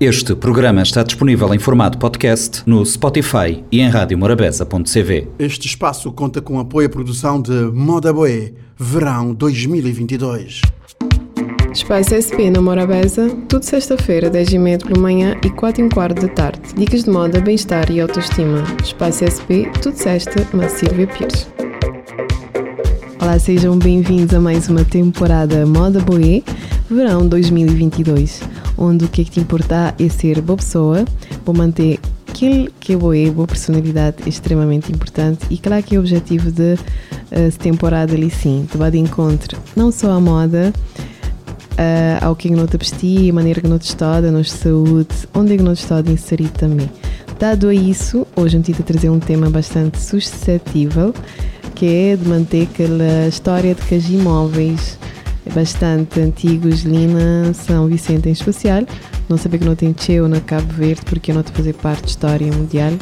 Este programa está disponível em formato podcast no Spotify e em radiomorabeza.cv. Este espaço conta com apoio à produção de Moda Boé, Verão 2022. Espaço SP na Morabeza, tudo sexta-feira, 10h30 pela manhã e 4 h quarto da tarde. Dicas de moda, bem-estar e autoestima. Espaço SP, tudo sexta, na Silvia Pires. Olá, sejam bem-vindos a mais uma temporada Moda Boé, Verão 2022 onde o que é que te importa é ser boa pessoa, vou manter aquilo que é boa, boa personalidade é extremamente importante e claro que é o objetivo de uh, temporada ali sim, te vai de encontro não só a moda, uh, ao que é que não te vestir, a maneira que não te está, a nossa saúde, onde é que não te está a inserir também. Dado a isso, hoje eu te trazer um tema bastante suscetível, que é de manter aquela história de que as imóveis é bastante antigos, Lina, São Vicente em especial. Não sabia que não tem Cheo na Cabo Verde, porque eu não a fazer parte de história mundial,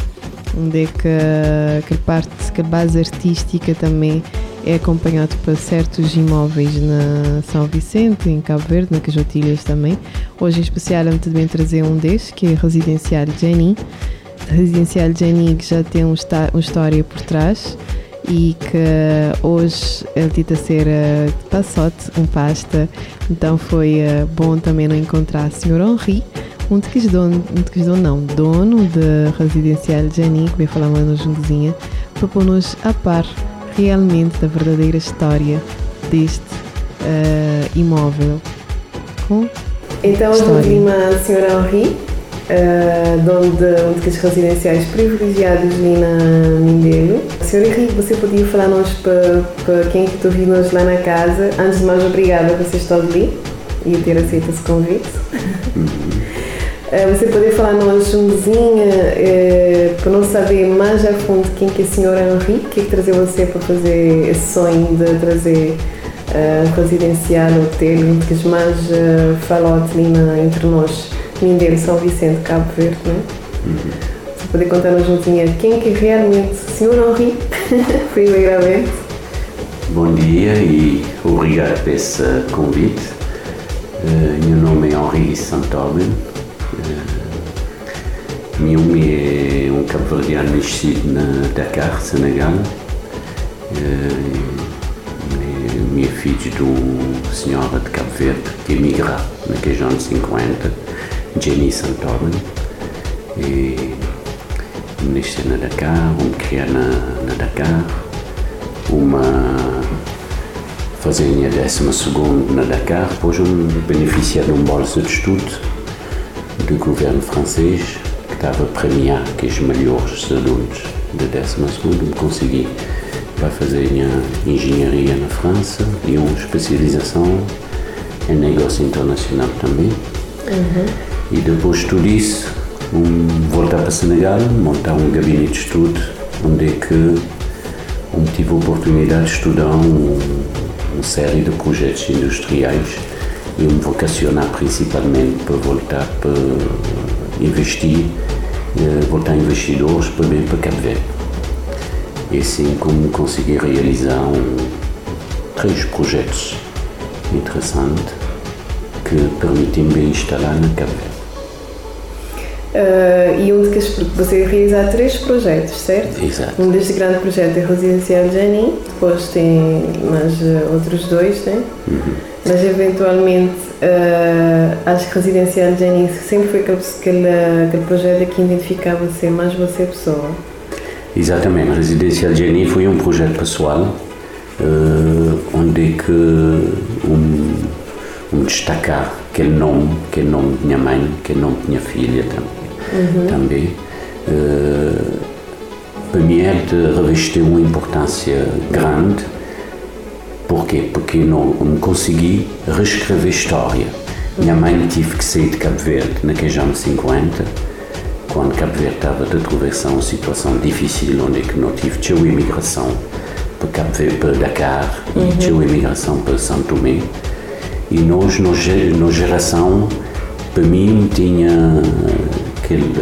onde é que, que parte, que a base artística também é acompanhado por certos imóveis na São Vicente, em Cabo Verde, na Cajotilhas também. Hoje em especial eu também trazer um destes, que é Residencial Jenny. Residencial Jenny que já tem um, uma história por trás e que hoje ele tenta ser uh, passote, um pasta, então foi uh, bom também não encontrar o Sr. Henri, um de que dono, um de que dono não, dono de residencial Jenny, que veio falar uma juntozinha, para pôr-nos a par realmente da verdadeira história deste uh, imóvel. Com então, história. a Sr. Henri, uh, dono de um dos residenciais privilegiados ali na Mindelo. Senhor Henrique, você podia falar-nos para, para quem que ouviu nos lá na casa? Antes de mais, obrigada por vocês estar ali e ter aceito esse convite. Uh, você poderia falar-nos umzinha uh, para não saber mais a fundo quem que é a senhora Henrique, o que é que trazia você para fazer esse sonho de trazer uh, residencial, hotel, que mais uh, falou entre nós? Mindelo, São Vicente, Cabo Verde, não é? Uhum. Você pode contar-nos juntinha quem que realmente Sr. Henri, primeiramente. Bom dia e obrigado por esse convite. Uh, meu nome é Henri Santomen. Uh, meu nome é um cabo-verdiano nascido na Dakar, Senegal. Uh, minha filha uma senhora de Cabo Verde que emigra naqueles anos 50 Jenny Santorum e nasci na Dakar, uma criar na, Dakar, uma fazendo a 12 na Dakar, depois um beneficiar de uma bolsa de estudo do governo francês que estava a premiar que os melhores alunos da 12 me consegui para fazer engenharia na França e uma especialização em negócio internacional também. Uhum. E depois de tudo isso, um, voltar para Senegal, montar um gabinete de estudo, onde é que um, tive a oportunidade de estudar um, uma série de projetos industriais e me vocacionar principalmente para voltar para investir, eh, voltar investidores para bem para Cabo Verde. E assim como consegui realizar um, três projetos interessantes que permitem-me instalar na Cabo Verde. Uh, e um de que você realiza três projetos, certo? Exato. Um deste grande projeto é Residencial Janin, depois tem mais uh, outros dois, né? Uhum. Mas eventualmente uh, acho que Residencial Janin sempre foi aquele, aquele, aquele projeto que identificava você mais você pessoa. Exatamente, Residencial Janin foi um projeto pessoal onde é que um, um destacar aquele nome, aquele nome de minha mãe, aquele nome de minha filha também uhum. também, uh, para mim é de revestir uma importância grande. Porquê? Porque não, não consegui reescrever história. Minha mãe tive que sair de Cabo Verde naqueles anos 50, quando Cabo Verde estava a atravessar uma situação difícil, onde é que não tive tinha imigração para Cabo Verde, para Dakar, uhum. e tinha imigração para São Tomé. E nós, na geração, para mim, tinha que ele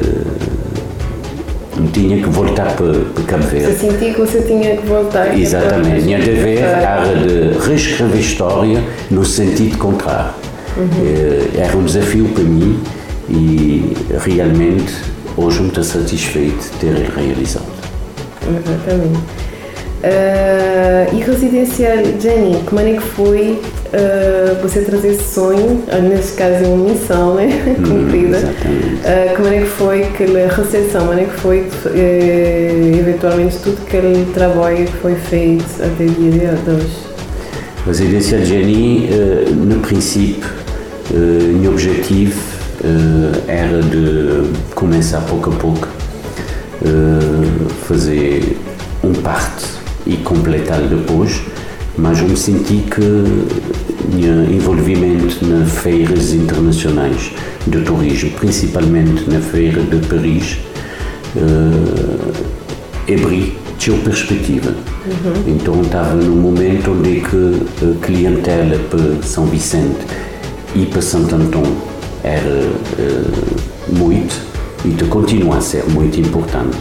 uh, tinha que voltar para, para Cabo Verde. Você sentia que você tinha que voltar? Exatamente, tinha de haver a de reescrever história no sentido contrário. Uhum. Uh, era um desafio para mim e realmente hoje está satisfeito de ter realizado. Exatamente. Uh, e residencial, Jenny, como é que foi uh, você trazer esse sonho, neste caso é uma missão né? cumprida, uh, como é que foi aquela recepção, como é que foi eventualmente tudo aquele trabalho que foi feito até o dia de hoje? Residencial Jenny, no princípio, meu objetivo era de começar pouco a pouco fazer um parte e completá-lo depois, mas eu me senti que meu envolvimento nas feiras internacionais de turismo, principalmente na feira de Paris, uh, abri tinha perspectiva. Uhum. Então estava num momento onde que a clientela para São Vicente e para Santo Antão era uh, muito e continua a ser muito importante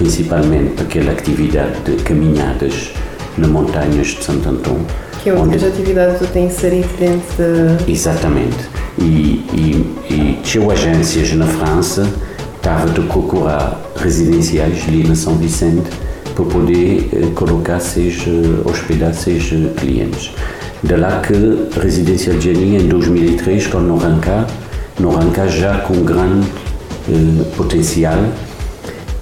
principalmente aquela atividade de caminhadas nas montanhas de Santo Antão. Que é uma das atividades tu tens inserido dentro de... Exatamente. E, e, e tinha agências na França, estava a procurar residenciais ali na São Vicente para poder eh, colocar seus, eh, hospedar seus eh, clientes. De lá que Residencial Jenny, em 2003, quando não arrancar, não arrancar já com grande eh, potencial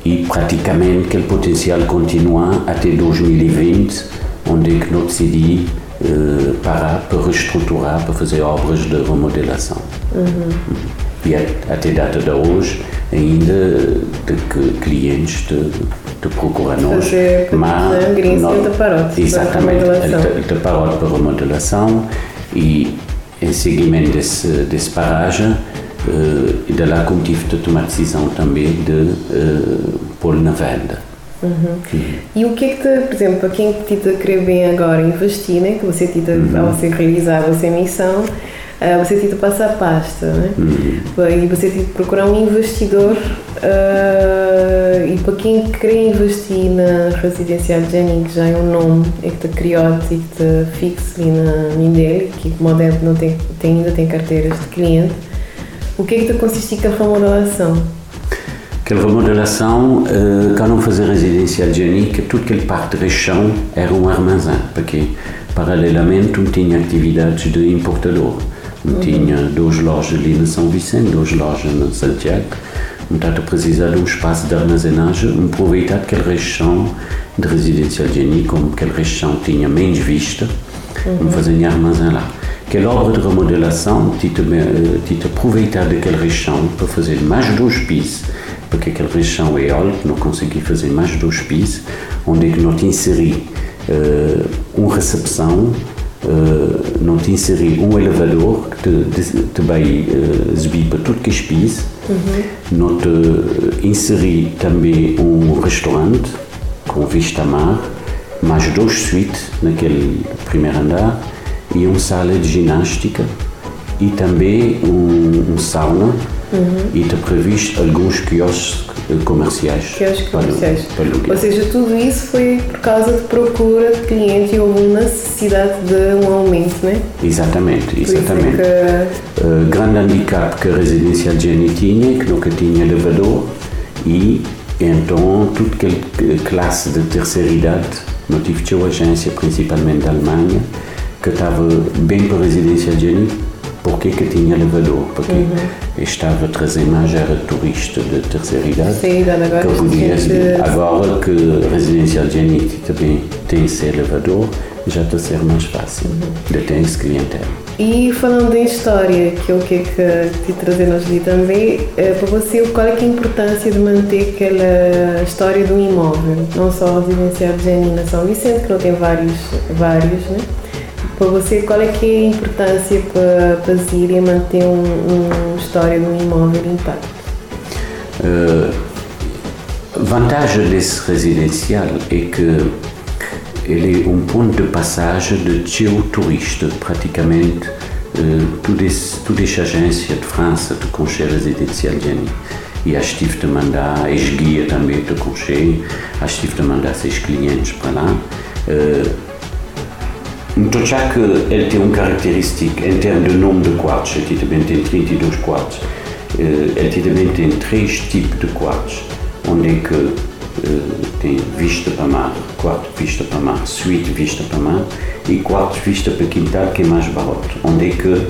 e praticamente aquele potencial continua até 2020, onde é que nós decidi uh, parar para reestruturar, para fazer obras de remodelação. Uhum. E até data de hoje, ainda de clientes de, de procurar nós. Mas não, de parote exatamente, de parote para remodelação e em seguimento desse, desse paragem, e de lá como tive de tomar decisão também de uh, pôr na venda. Uhum. E o que é que, te, por exemplo, para quem te querer bem agora investir, né, que você tita, uhum. ao você realizar a sua missão, uh, você tita passa a pasta, né? Uhum. E você tita procurar um investidor uh, e para quem quer investir na residencial Jenny, que já é um nome é que te criou e que te fixe ali na minha dele, que o modelo não tem, tem, ainda tem carteiras de cliente, o que é que consiste a remodelação? Aquela remodelação, uh, cá não fazer residência higiênica, tudo aquele parte de chão era um armazém, porque paralelamente tinha atividades de importador. Uhum. Tinha duas lojas ali na São Vicente, duas lojas na Santiago. Então, precisar de um espaço de armazenagem, aproveitar aquele região de residência higiênica, como aquele região tinha menos vista, uhum. fazer armazém lá. Aquela obra de remodelação, tinha eh, aproveitar daquele região para fazer mais dois pisos, porque aquele região é alto, não consegui fazer mais dois pisos, onde é que não tinha inseri uh, uma recepção, uh, não inseri um elevador que te, te vai uh, subir para tudo que piso, uhum. não te inseri também um restaurante com vista a mar, mais dois suítes naquele primeiro andar, e uma sala de ginástica e também um, um sauna uhum. e está previsto alguns quiosques comerciais. Quiosques comerciais. Para, Ou seja, tudo isso foi por causa de procura de cliente e houve necessidade de um aumento, não é? Exatamente, é exatamente. Que... Uh, grande handicap que a residência de Jenny tinha, que nunca tinha elevador e então toda aquela classe de terceira idade, não tive agência, principalmente da Alemanha, que estava bem para a residência de Jenny, porque que tinha elevador, porque uhum. estava a trazer mais era turista de terceira idade, Sim, agora que podia agora que a residência de Jenny também tem esse elevador, já está a ser mais fácil uhum. de ter esse clientela. E falando em história, que é o que é que te trazemos ali também, é, para você, qual é, é a importância de manter aquela história do imóvel? Não só a residencial de Jenny na São Vicente, que não tem vários, vários né? Para você, qual é que é a importância para, para Zíria manter um, um história de um imóvel intacto? Uh, vantagem desse residencial é que ele é um ponto de passagem de turista praticamente uh, toda, toda essa agência de França de concher residencial Jenny e acho que tive de mandar, ex guia também de concher, acho que tive de mandar seus clientes para lá. Uh, então, já que ele tem uma característica em termos de número de quartos, aqui também tem 32 quartos, ele também tem três tipos de quartos, onde é que tem vista para mar, quarto vista para mar, suíte vista para mar e quarto vista para quintal que é mais barato, onde é que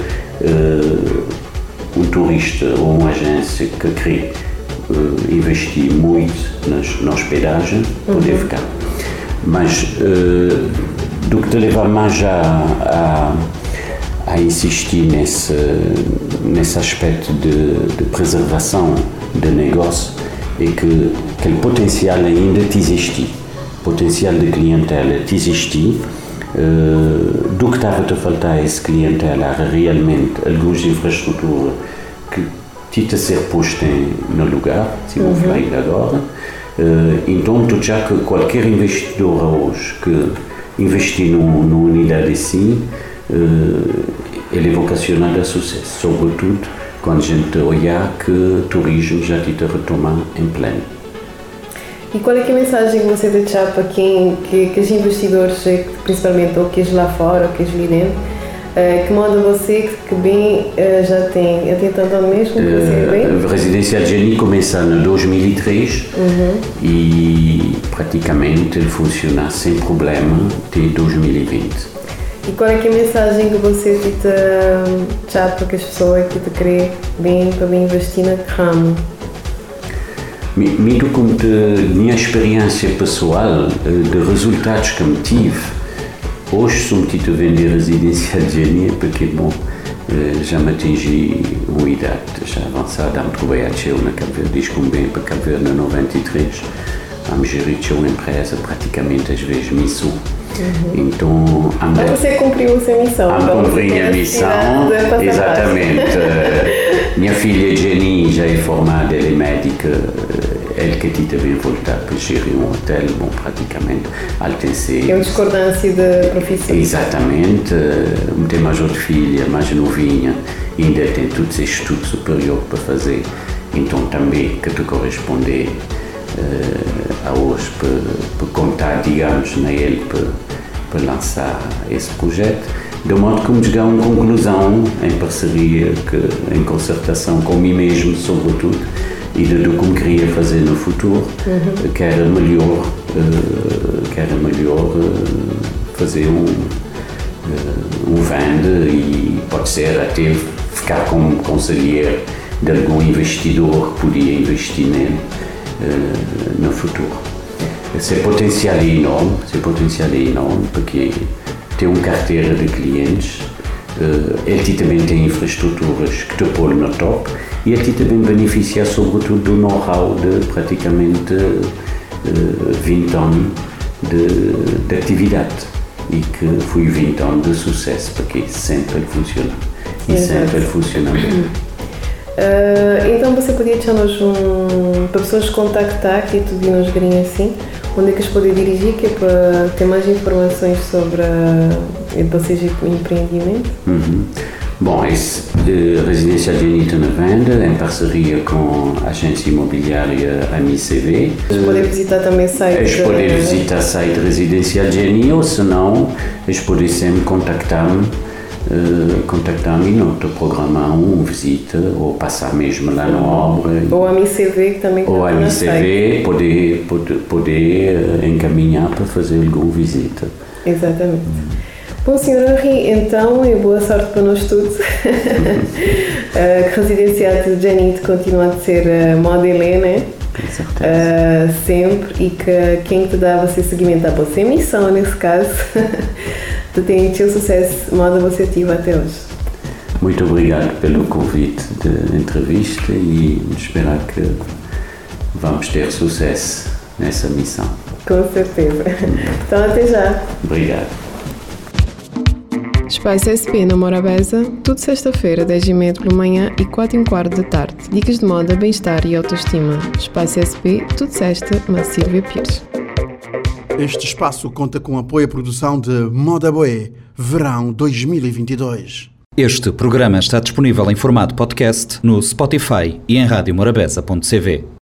um turista ou uma agência que quer investir muito nas, na hospedagem, poder uhum. ficar. Mas do que te levar mais a, a, a insistir nesse, nesse aspecto de, de preservação do negócio é que aquele potencial ainda te existe, potencial de clientela te existe, uh, do que estava a faltar esse clientela era realmente algumas infraestruturas que tinha a ser posta no lugar, se uhum. falar ainda agora. Uh, então, tu já que qualquer investidor hoje que investir numa unidade assim, ele é vocacionado a sucesso, sobretudo quando a gente olhar que o turismo já está a retomar em pleno. E qual é, é a mensagem que você deixa para quem, que, que os investidores, principalmente ou que lá fora ou que ali dentro, uh, que modo você que bem uh, já tem, tem tanto ano mesmo que você bem? A residencial Jenny começou em 2003 uhum. e praticamente funciona sem problema até 2020. E qual é, é a mensagem que você te já para as pessoas que te querem bem para bem investir na ramo? Muito como de minha experiência pessoal, eh, de resultados que me tive, hoje sou metido a vender residencial de janeiro porque, bom, eh, já me atingi uma idade já avançada, me trabalhei na Cabo Verde, como bem para Cabo Verde, na 93, a gerir uma empresa praticamente às vezes missão Uhum. Então, Mas você cumpriu a sua missão. Ah, então cumpri a missão, exatamente. Minha filha Jenny já é formada, ela é médica, ela que também voltar para gerir um hotel, bom, praticamente, Altense. É uma discordância de profissão. Exatamente. Tem mais outra filha, mais novinha, ainda tem todos esses estudos superiores para fazer, então também que te corresponder a hoje para, para contar, digamos, na ele para para lançar esse projeto, de modo que me chegar a uma conclusão em parceria, que, em concertação com mim mesmo, sobretudo, e do que me queria fazer no futuro, uhum. que era melhor, uh, que era melhor uh, fazer um, um vende e pode ser até ficar como conselheiro de algum investidor que podia investir nele no futuro. Esse potencial é enorme, esse potencial é enorme porque tem uma carteira de clientes, ele também tem infraestruturas que te põem no top e ele também beneficia sobretudo do know-how de praticamente uh, eh, 20 anos de, de, atividade e que foi 20 anos de sucesso porque sempre funciona e sempre funciona bem. Uh, então você podia deixar-nos um, para pessoas contactar e tudo e nos verem assim, onde é que eles podem dirigir que é para ter mais informações sobre a vocês e o empreendimento? Uhum. Bom, esse de Residência de Anitta na venda, em parceria com a agência imobiliária AMICV. Eles podem visitar também o site. Eles podem visitar o site Residencial Jenny ou se não, eles podem sempre contactar-me uh, contactar-me e te programar uma visita ou passar mesmo lá na obra. Ou a MCV que também Ou a MCV poder, poder, poder encaminhar para fazer alguma visita. Exatamente. Bom, Sr. Henri, então, e boa sorte para nós todos. uh, que residencial de Janite continua a ser moda Helena. Uh, sempre e que quem te dá você seguimento a você missão nesse caso tu tens tido sucesso modo você tive até hoje. Muito obrigado pelo convite de entrevista e esperar que vamos ter sucesso nessa missão. Com certeza. Então até já. Obrigado. Espaço SP na Morabeza, tudo sexta-feira, 10 e meia pela manhã e 4 e um quarto da tarde. Dicas de moda, bem-estar e autoestima. Espaço SP, tudo sexta, na Silvia Pires. Este espaço conta com apoio à produção de Moda Boé, Verão 2022. Este programa está disponível em formato podcast no Spotify e em radiomorabeza.cv.